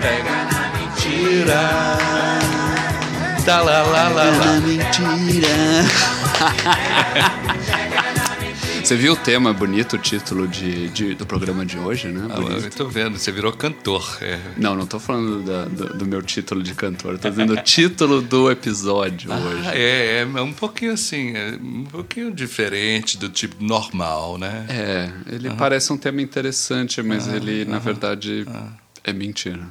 Pega na mentira. Tá lá, lá, lá, lá. mentira. Você viu o tema bonito, o título de, de- do programa de hoje, né? Ah, Bonito. eu tô vendo, você virou cantor. É. Não, não tô falando da- do, do meu título de cantor, tô dizendo o título do episódio hoje. Ah, é, é um pouquinho assim, é um pouquinho diferente do tipo normal, né? É, ele parece um tema interessante, mas ele, na verdade, é mentira.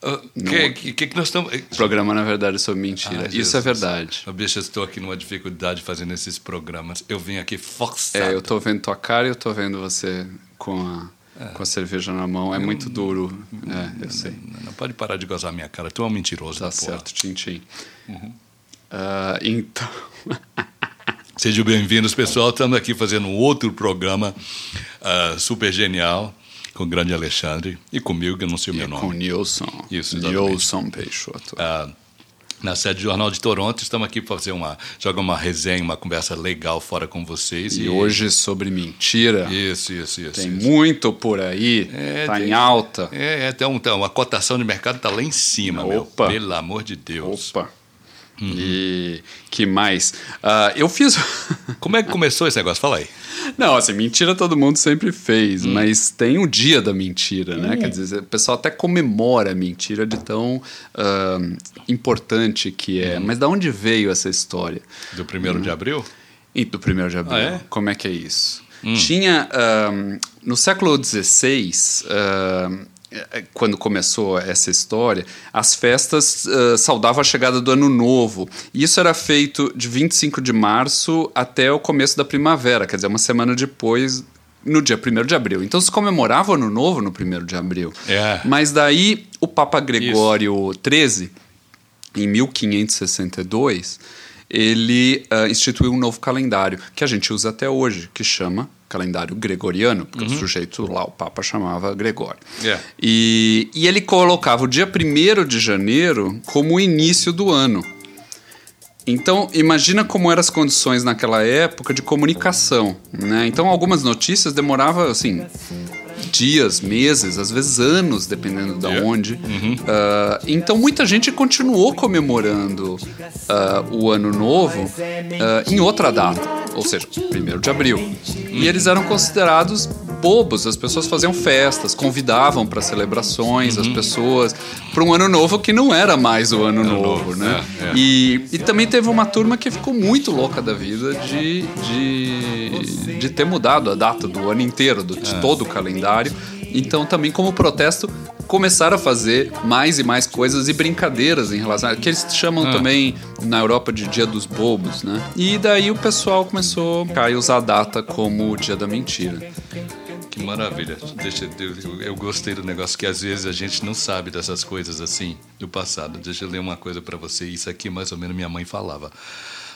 O que, que, que que nós estamos. O programa, na verdade, é sobre mentira. Ah, Isso é Jesus. verdade. Ô, Bicho, eu estou aqui numa dificuldade fazendo esses programas. Eu vim aqui forçado. É, eu tô vendo tua cara e eu tô vendo você com a, com a cerveja na mão. É muito duro. É, eu sei. Não, não pode parar de gozar minha cara. Tu é um mentiroso, Tá certo, Tintim. Ah, então. Sejam bem-vindos, pessoal. Estamos aqui fazendo um outro programa ah, super genial com o grande Alexandre e comigo, que eu não sei o E meu é nome. com Nilson. Isso, exatamente. Nilson Peixoto. Ah, na sede do Jornal de Toronto, estamos aqui para fazer uma, jogar uma resenha, uma conversa legal fora com vocês. E hoje sobre mentira. Isso, isso, isso. Tem isso. muito por aí. É, tá tem- em alta. É, é então, então, a cotação de mercado está lá em cima, Opa. meu. Pelo amor de Deus. Opa. E que mais? Ah, eu fiz. Como é que começou esse negócio? Fala aí. Não, assim, mentira todo mundo sempre fez, Hum. mas tem o dia da mentira, né? Quer dizer, o pessoal até comemora a mentira de tão ah, importante que Hum. é. Mas da onde veio essa história? Do primeiro de abril? E do 1 de abril. Ah, é? Como é que é isso? Tinha. ahn, no século XVI, quando começou essa história, as festas ah, saudavam a chegada do Ano Novo. Isso era feito de 25 de março até o começo da primavera, quer dizer, uma semana depois. No dia 1 de abril. Então se comemorava o Ano Novo no 1 de abril. É. Mas daí o Papa Gregório XIII, em 1562, ele ah, instituiu um novo calendário que a gente usa até hoje, que chama calendário gregoriano, porque o sujeito lá, o Papa, chamava Gregório. É. E, e ele colocava o dia 1 de janeiro como o início do ano. Então, imagina como eram as condições naquela época de comunicação, né? Então, algumas notícias demoravam, assim, dias, meses, às vezes anos, dependendo de Yeah. onde. Ah, então, muita gente continuou comemorando ah, o Ano Novo ah, em outra data, ou seja, 1 de abril. E eles eram considerados bobos, as pessoas faziam festas, convidavam para celebrações as pessoas para um ano novo que não era mais o ano, novo, novo, né? é, é. E, e também teve uma turma que ficou muito louca da vida de, de, de ter mudado a data do ano inteiro, do, de todo o calendário. Então, também como protesto, começaram a fazer mais e mais coisas e brincadeiras em relação a. que eles chamam também na Europa de Dia dos Bobos, né? E daí o pessoal começou a usar a data como o Dia da Mentira. Que maravilha. Deixa eu, eu, eu gostei do negócio que às vezes a gente não sabe dessas coisas assim do passado. Deixa eu ler uma coisa para você. Isso aqui mais ou menos minha mãe falava.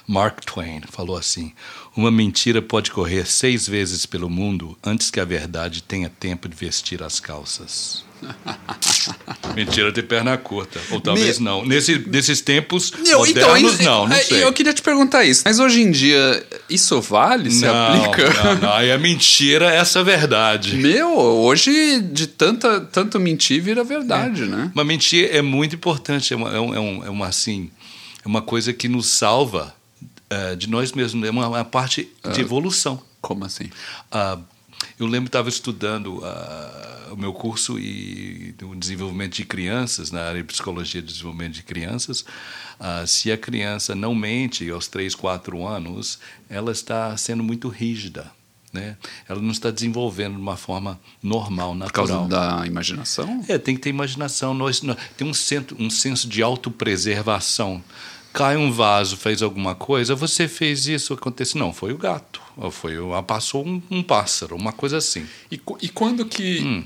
Mark Twain falou assim: Uma mentira pode correr seis vezes pelo mundo antes que a verdade tenha tempo de vestir as calças. mentira de perna curta. Ou talvez Me- não. Nesse, nesses tempos Eu, modernos, ainda- não, não é, sei. Eu queria te perguntar isso. Mas hoje em dia, isso vale? Se não, aplica? não, não. Aí é mentira, essa é verdade. Meu, hoje de tanta, tanto mentir vira verdade, né? Mas mentir é muito importante, é uma, é é um- é uma, assim, é uma coisa que nos salva eh, de nós mesmos, é uma, uma parte de evolução. Como assim? Ah, eu lembro que estava estudando ah, o meu curso e o desenvolvimento de crianças, na área de psicologia de desenvolvimento de crianças. Ah, se a criança não mente aos 3, 4 anos, ela está sendo muito rígida. Né? Ela não está desenvolvendo de uma forma normal, Por causa natural. da imaginação? É, tem que ter imaginação. Nós, nós- tem um, centro, um senso de autopreservação. Cai um vaso, fez alguma coisa, você fez isso, aconteceu. Não, foi o gato. Ou foi o, ah, passou um, um pássaro, uma coisa assim. E, e quando que. Hum.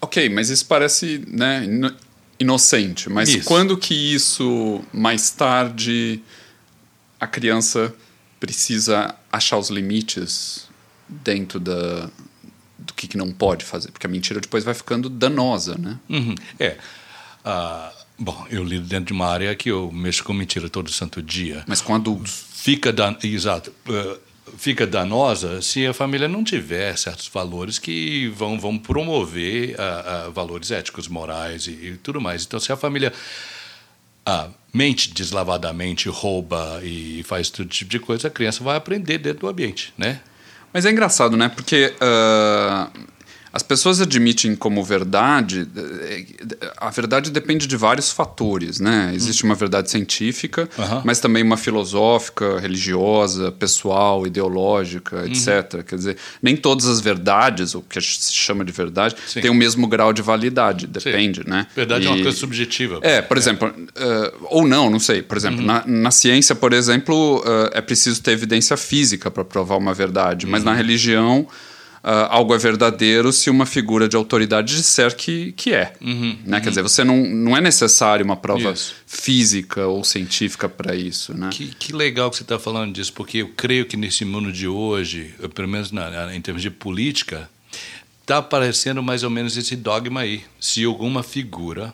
Ok, mas isso parece né, ino- inocente. Mas Isso. quando que isso, mais tarde, a criança precisa achar os limites dentro da, do que, que não pode fazer? Porque a mentira depois vai ficando danosa, né? Uhum. É. Ah, bom, eu lido dentro de uma área que eu mexo com mentira todo santo dia. Mas com adultos. Fica dan... Exato. Uh, fica danosa se a família não tiver certos valores que vão, vão promover uh, uh, valores éticos, morais e, e, tudo mais. Então, se a família uh, mente deslavadamente, rouba e faz todo tipo de coisa, a criança vai aprender dentro do ambiente, né? Mas é engraçado, né? Porque as pessoas admitem como verdade. Eh, a verdade depende de vários fatores, né? Existe uma verdade científica, uhum. mas também uma filosófica, religiosa, pessoal, ideológica, uhum. etc. Quer dizer, nem todas as verdades, o que se chama de verdade, Sim. tem o mesmo grau de validade. Depende, Sim. né? Verdade e... é uma coisa subjetiva. É, por é. exemplo, uh, ou não, não sei. Por exemplo, uhum. na, na, ciência, por exemplo, uh, é preciso ter evidência física para provar uma verdade, mas na uhum. religião Uh, algo é verdadeiro se uma figura de autoridade disser que, que é. Uhum, né? Uhum. Quer dizer, você não, não é necessário uma prova isso. física ou científica para isso. Né? Que, que legal que você está falando disso, porque eu creio que nesse mundo de hoje, pelo menos na, em termos de política, está aparecendo mais ou menos esse dogma aí. Se alguma figura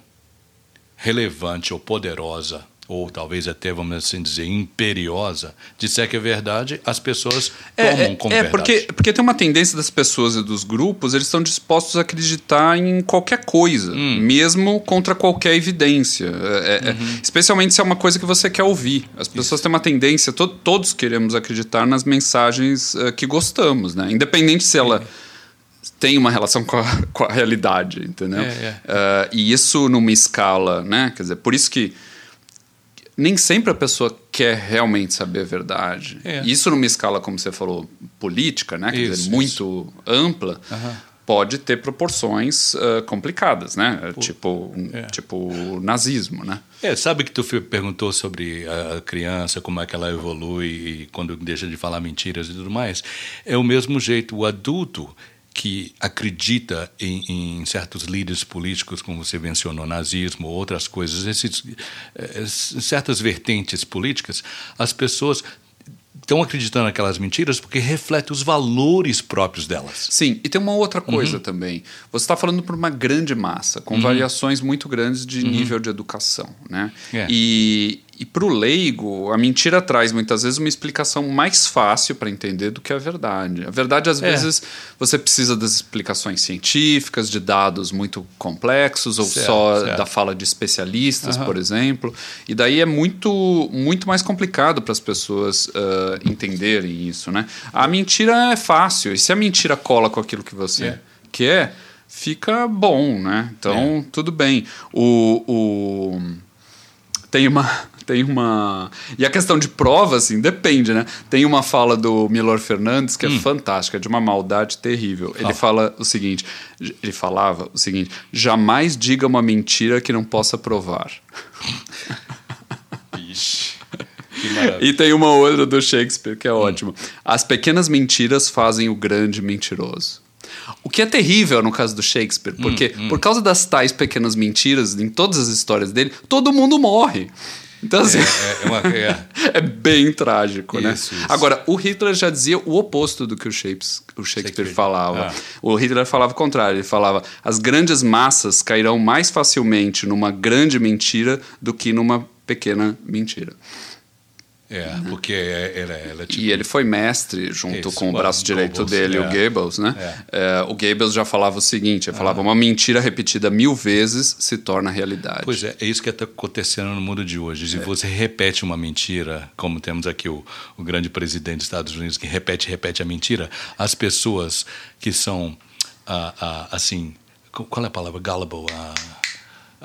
relevante ou poderosa ou talvez até, vamos assim dizer, imperiosa, disser que é verdade, as pessoas é, tomam é, como é, verdade. Porque, porque tem uma tendência das pessoas e dos grupos, eles estão dispostos a acreditar em qualquer coisa, hum. mesmo contra qualquer evidência. É, é, é uhum. especialmente se é uma coisa que você quer ouvir. As pessoas Isso. têm uma tendência, to, todos queremos acreditar nas mensagens uh, que gostamos, né? independente se ela tem uma relação com a, com a realidade, entendeu? Uh, e isso numa escala, né? Quer dizer, por isso que nem sempre a pessoa quer realmente saber a verdade. É. Isso numa escala, como você falou, política, né? Quer isso, dizer, muito ampla, uhum. pode ter proporções uh, complicadas, né? Pô. Tipo, é. tipo nazismo, né? É, sabe que tu perguntou sobre a criança, como é que ela evolui e quando deixa de falar mentiras e tudo mais. É o mesmo jeito, o adulto que acredita em, em, certos líderes políticos, como você mencionou, nazismo, outras coisas, esses, eh, certas vertentes políticas, as pessoas estão acreditando naquelas mentiras porque reflete os valores próprios delas. Sim, e tem uma outra coisa uhum. também. Você está falando para uma grande massa, com uhum. variações muito grandes de uhum. nível de educação. Né? É. E, e para o leigo, a mentira traz muitas vezes uma explicação mais fácil para entender do que a verdade. A verdade, às é. vezes, você precisa das explicações científicas, de dados muito complexos, ou certo, só certo. da fala de especialistas, uhum. por exemplo. E daí é muito, muito mais complicado para as pessoas uh, entenderem isso. Né? A mentira é fácil, e se a mentira cola com aquilo que você é. quer, fica bom, né? Então, é. tudo bem. O, o... Tem uma tem uma. E a questão de prova, assim, depende, né? Tem uma fala do Milor Fernandes que é hum. fantástica, de uma maldade terrível. Ele fala o seguinte: ele falava o seguinte: jamais diga uma mentira que não possa provar. Ixi. E tem uma outra do Shakespeare que é hum. ótima. As pequenas mentiras fazem o grande mentiroso. O que é terrível no caso do Shakespeare, porque hum, hum. por causa das tais pequenas mentiras em todas as histórias dele, todo mundo morre. Então, assim. É, é, é uma, é. é bem trágico, né? isso, né? Isso. Agora, o Hitler já dizia o oposto do que o Shakespeare, o Shakespeare, Shakespeare. falava. Ah. O Hitler falava o contrário. Ele falava: as grandes massas cairão mais facilmente numa grande mentira do que numa pequena mentira. É, porque ela, ela tipo... E ele foi mestre junto Isso, com o braço direito Goebbels, dele, é. o Goebbels, né? É. É, o Goebbels já falava o seguinte, ele falava, ah. uma mentira repetida mil vezes se torna realidade. Pois é, é isso que está acontecendo no mundo de hoje. Se é. você repete uma mentira, como temos aqui o, o grande presidente dos Estados Unidos que repete, repete a mentira, as pessoas que são, ah, ah, assim, qual é a palavra? Gullible, ah,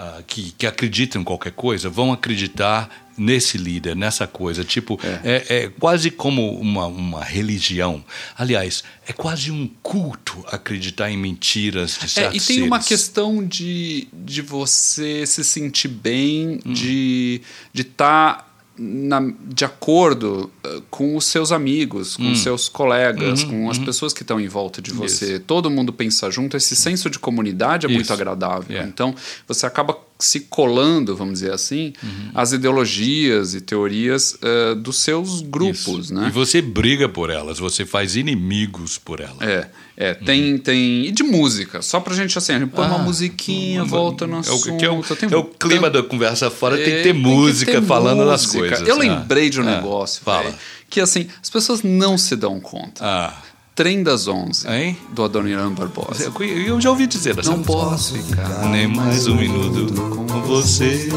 ah, que, que acreditam em qualquer coisa, vão acreditar nesse líder, nessa coisa. Tipo, é, é, é quase como uma, uma religião. Aliás, é quase um culto acreditar em mentiras de certos é, E tem seres. uma questão de, de você se sentir bem, hum. de estar. Tá na, de acordo uh, com os seus amigos, com hum. seus colegas, uhum, com as uhum. pessoas que estão em volta de você. Isso. Todo mundo pensa junto. Esse senso de comunidade é Isso. muito agradável. Yeah. Então, você acaba se colando, vamos dizer assim, uhum. as ideologias e teorias uh, dos seus grupos, Isso. né? E você briga por elas, você faz inimigos por elas. É, é tem, uhum. tem... E de música, só pra gente assim, a gente põe ah, uma musiquinha, uma, volta no. É o, que é o, tem, é o clima tem, da conversa fora, é, tem que ter música que ter falando música. das coisas. Eu ah. lembrei de um ah, negócio, fala. que assim, as pessoas não se dão conta. Ah Trem das Onze, hein? do Adoniran Barbosa. Eu, eu, já ouvi dizer essa Não posso ficar nem mais um minuto com você.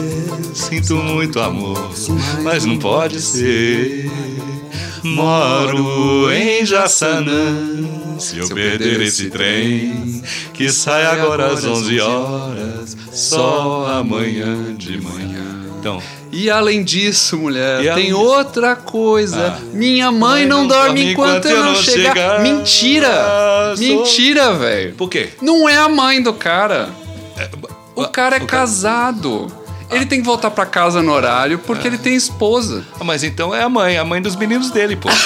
Sinto muito amor, mas não pode ser. Moro em Jaçanã. Se eu perder esse trem, que sai agora às 11 horas, só amanhã de manhã. Então, e além disso, mulher, e tem outra coisa. Ah. Minha mãe, mãe não, não, dorme enquanto, eu não chegar. chegar. Mentira! Ah, Mentira, velho. Por quê? Não é a mãe do cara. É, o cara é o casado. Cara... Ele tem que voltar para casa no horário porque ele tem esposa. Ah, mas então é a mãe, a mãe dos meninos dele, pô.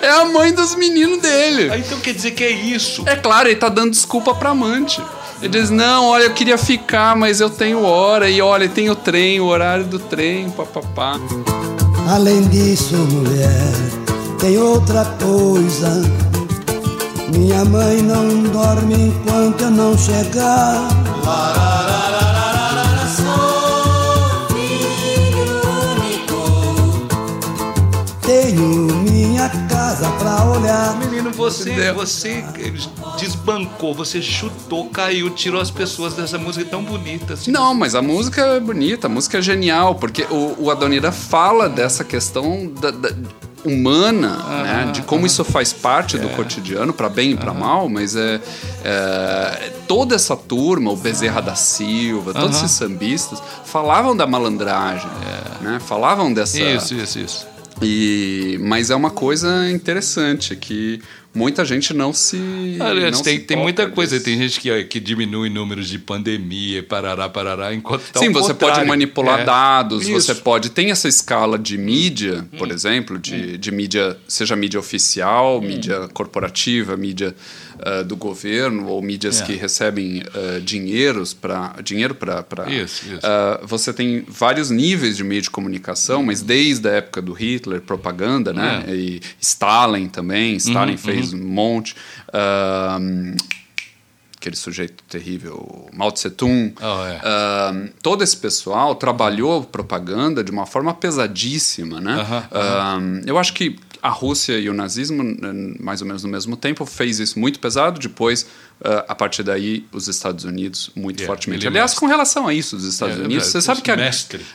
é a mãe dos meninos dele. Ah, então quer dizer que é isso. É claro, ele tá dando desculpa pra amante. Ele diz: Não, olha, eu queria ficar, mas eu tenho hora. E olha, tem o trem, o horário do trem, papapá. Além disso, mulher, tem outra coisa. Minha mãe não dorme enquanto eu não chegar. Tenho minha casa pra olhar. Menino, você, você desbancou, você chutou, caiu, tirou as pessoas dessa música tão bonita. Assim. Não, mas a música é bonita, a música é genial, porque o, o Adonira fala dessa questão da, da humana, né? de como isso faz parte é. do cotidiano, para bem e para mal, mas é, é, toda essa turma, o Bezerra da Silva, todos esses sambistas, falavam da malandragem, é. né? falavam dessa. Isso, isso, isso. E, mas é uma coisa interessante que muita gente não se. Aliás, não tem, se tem muita coisa. Tem gente que, que diminui números de pandemia, parará, parará, enquanto tá Sim, você pode manipular é. dados, Isso. você pode. Tem essa escala de mídia, hum. por exemplo, de, hum. de mídia, seja mídia oficial, hum. mídia corporativa, mídia uh, do governo ou mídias é. que recebem uh, dinheiros pra, dinheiro para. Isso, isso. Uh, você tem vários níveis de meio de comunicação, mas desde a época do Hitler, propaganda, né? É. E Stalin também. Stalin uhum, fez um monte. aquele sujeito terrível, Mao Tse Tung. Oh, é. todo esse pessoal trabalhou propaganda de uma forma pesadíssima, né? eu acho que a Rússia e o nazismo, mais ou menos no mesmo tempo, fez isso muito pesado. Depois, uh, a partir daí, os Estados Unidos muito yeah, fortemente. Aliás, com relação a isso, os Estados é, Unidos, você sabe que a,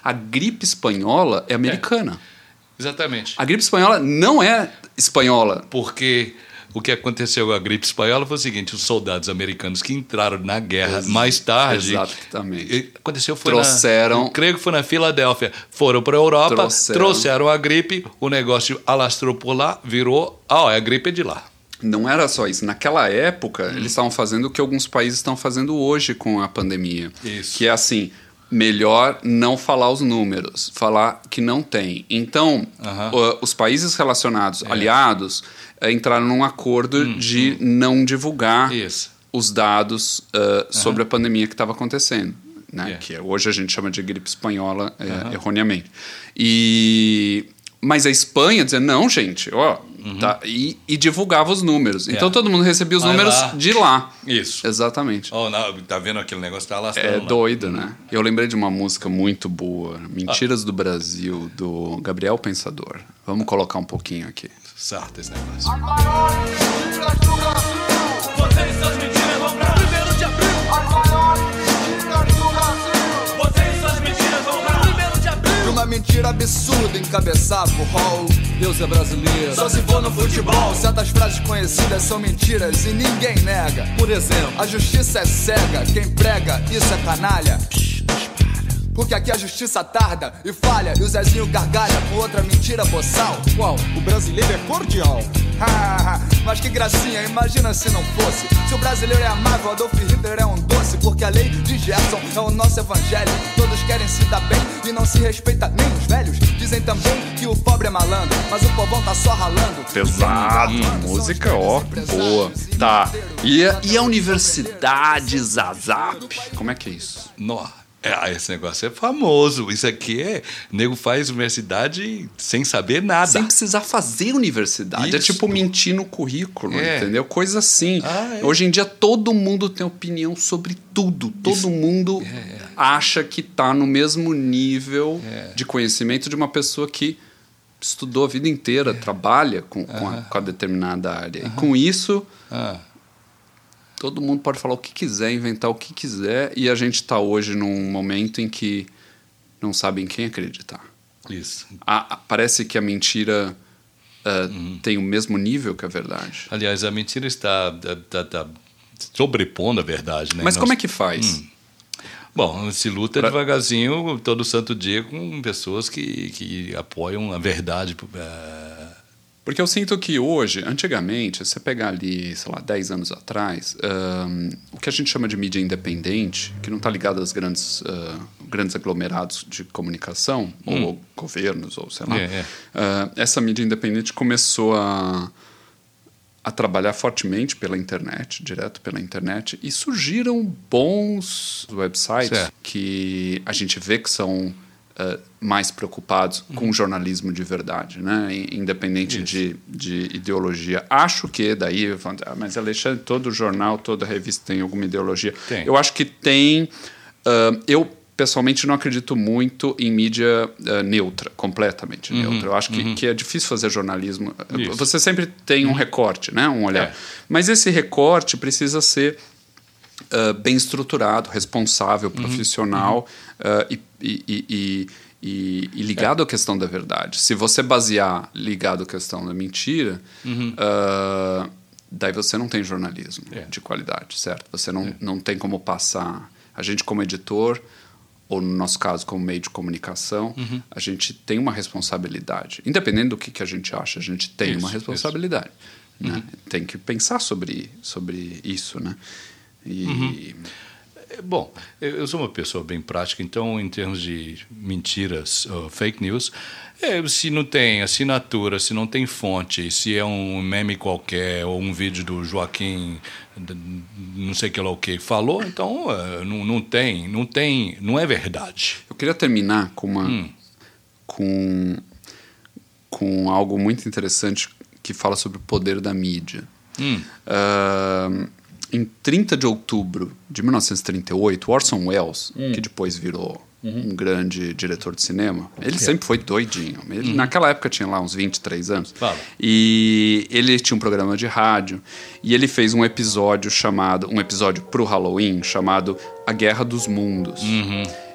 a, gripe espanhola é americana. É, exatamente. A gripe espanhola não é espanhola. Porque o que aconteceu com a gripe espanhola foi o seguinte: os soldados americanos que entraram na guerra Ex mais tarde. Exatamente. Aconteceu foi trouxeram. Na, creio que foi na Filadélfia. Foram para a Europa, trouxeram. trouxeram a gripe, o negócio alastrou por lá, virou. Ah, a gripe é de lá. Não era só isso. Naquela época, hum. eles estavam fazendo o que alguns países estão fazendo hoje com a pandemia. Isso. Que é assim melhor não falar os números, falar que não tem. Então, uh os países relacionados, é. aliados, eh, entraram num acordo hum, de não divulgar Isso. os dados uh, sobre a pandemia que estava acontecendo. Né? Yeah. Que hoje a gente chama de gripe espanhola -huh. erroneamente. E mas a Espanha dizia, não, gente, ó, uhum. tá, e, e, divulgava os números. Então todo mundo recebia os Vai números lá. de lá. Isso. Exatamente. Oh, não, tá vendo aquele negócio tá lá? É doido, né? Eu lembrei de uma música muito boa, Mentiras ah. do Brasil, do Gabriel Pensador. Vamos colocar um pouquinho aqui. Sarta esse negócio. Uma mentira absurda encabeçava o hall. Deus é brasileiro. Só se for no futebol. Certas frases conhecidas são mentiras e ninguém nega. Por exemplo, a justiça é cega. Quem prega, isso é canalha. Porque aqui a justiça tarda e falha E o Zezinho gargalha com outra mentira boçal Qual? O brasileiro é cordial Mas que gracinha, imagina se não fosse Se o brasileiro é amável, Adolf Hitler é um doce Porque a lei de Gerson é o nosso evangelho Todos querem se dar bem e não se respeita nem os velhos Dizem também que o pobre é malandro Mas o povão tá só ralando Pesado, música, ó, boa. Tá. E a, e a Universidade Zazap? Como é que é isso? Nó. É, esse negócio é famoso. Isso aqui é. O nego faz universidade sem saber nada. Sem precisar fazer universidade. É Isso. tipo mentir no currículo, É. entendeu? Coisa assim. Ah, é. Hoje em dia todo mundo tem opinião sobre tudo. Todo mundo É, acha que tá no mesmo nível É. de conhecimento de uma pessoa que estudou a vida inteira, trabalha com, com, a, com a determinada área. E com isso, Ah, todo mundo pode falar o que quiser, inventar o que quiser, e a gente está hoje num momento em que não sabe em quem acreditar. isso. A- a- parece que a mentira ah, Uhum. tem o mesmo nível que a verdade. Aliás, a mentira está, está- está sobrepondo a verdade, né? Mas Nós- como é que faz? Bom, se luta Pra- devagarzinho todo santo dia com pessoas que, que apoiam a verdade. eh, Porque eu sinto que hoje, antigamente, você pegar ali, sei lá, 10 anos atrás, ahn, o que a gente chama de mídia independente, que não está ligado aos grandes, ah, grandes aglomerados de comunicação, ou governos, ou sei lá, Hum. É, é. ah, essa mídia independente começou a, a trabalhar fortemente pela internet, direto pela internet, e surgiram bons websites Certo. que a gente vê que são eh, mais preocupados com jornalismo de verdade, né? Independente de, de ideologia. Acho que daí, falando, ah, mas Alexandre, todo jornal, toda revista tem alguma ideologia. Tem. Eu acho que tem. ah, eu pessoalmente não acredito muito em mídia ah, neutra, completamente neutra. Eu acho que, que é difícil fazer jornalismo. Isso. Você sempre tem um recorte, né? Um olhar. É. Mas esse recorte precisa ser uh, bem estruturado, responsável, Uhum. profissional uh, e, e- e- e- e- ligado à questão da verdade. Se você basear ligado à questão da mentira, uh, daí você não tem jornalismo Uhum. É. de qualidade, certo? Você não, não tem como passar. A gente, como editor, ou no nosso caso, como meio de comunicação, Uhum. a gente tem uma responsabilidade. Independente do que, que a gente acha, a gente tem Isso, uma responsabilidade. Uhum. né? Tem que pensar sobre, sobre isso, né? E Uhum. É, Bom, eu sou uma pessoa bem prática, então, em termos de mentiras, ou fake news, é, se não tem assinatura, se não tem fonte, se é um meme qualquer ou um vídeo do Joaquim, não sei que lá o que, falou, então é, não, não tem, não tem, não é verdade. eu queria terminar com uma Hum. com com algo muito interessante que fala sobre o poder da mídia. Hum. Ah, em 30 de outubro de 1938, Orson Welles, Hum. que depois virou um grande diretor de cinema, é? ele sempre foi doidinho. Ele, Naquela época tinha lá uns 23 anos. Uhum. Fala. E ele tinha um programa de rádio e ele fez um episódio chamado, um episódio pro Halloween chamado A Guerra dos Mundos.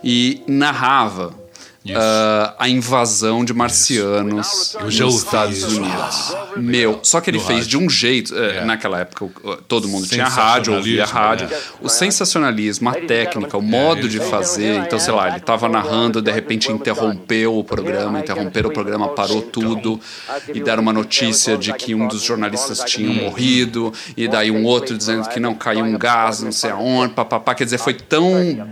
E narrava Uhum. Ah, a invasão de marcianos Eu nos Estados isso. Unidos. Meu, só que ele No fez rádio. de um jeito, eh, É. naquela época todo mundo tinha rádio, ouvia rádio. Sensacionalismo, O sensacionalismo, a técnica, o modo de fazer. Então, sei lá, ele estava narrando, de repente interrompeu o programa, interromperam o programa, parou tudo e deram uma notícia de que um dos jornalistas tinha morrido e daí um outro dizendo que não caiu um gás, não sei aonde, papapá. Quer dizer, foi tão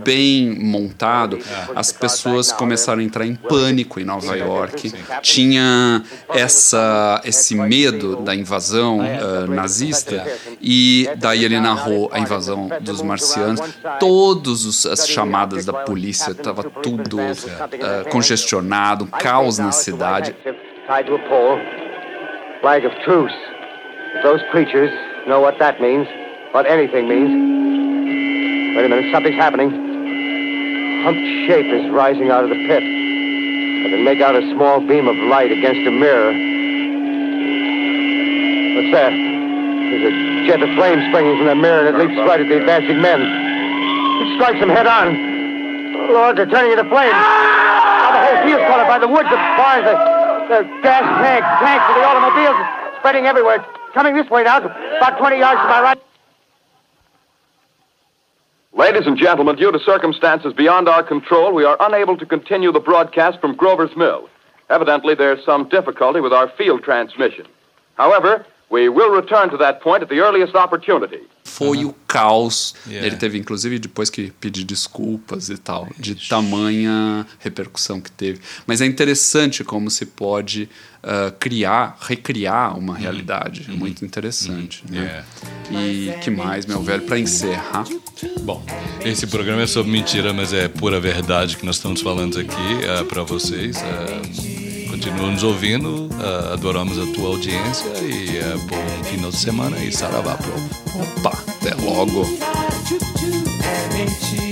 bem montado, as pessoas começaram a entrar em pânico em Nova York. Tinha essa, esse medo da invasão ah, nazista e daí ele narrou a invasão dos marcianos. Todas as chamadas da polícia, estava tudo ah, congestionado, um caos na cidade. Flag of truce. If those creatures know what that means, what anything means. Wait a minute, something's happening. Humped shape is rising out of the pit. I can make out a small beam of light against a mirror. That? There's a jet of flame springing from the mirror and it leaps right at the advancing men. It strikes them head on. Lord, they're turning into flames. Now the whole field's caught up by the woods, the barns, the, the gas tanks, tanks of the automobiles, spreading everywhere. Coming this way now, about 20 yards to my right. Ladies and gentlemen, due to circumstances beyond our control, we are unable to continue the broadcast from Grover's Mill. Evidently, there's some difficulty with our field transmission. However, we will return to that point at the earliest opportunity. Foi o caos. Yeah. Ele teve, inclusive, depois que pedir desculpas e tal, de tamanha repercussão que teve. Mas é interessante como se pode ah, criar, recriar uma realidade. É muito interessante. né? E que mais, meu velho, para encerrar. Bom, esse programa é sobre mentira, mas é pura verdade que nós estamos falando aqui para vocês. Uh, continua nos ouvindo, uh, adoramos a tua audiência e uh, bom final de semana e saravá, pro. Opa, até logo. É.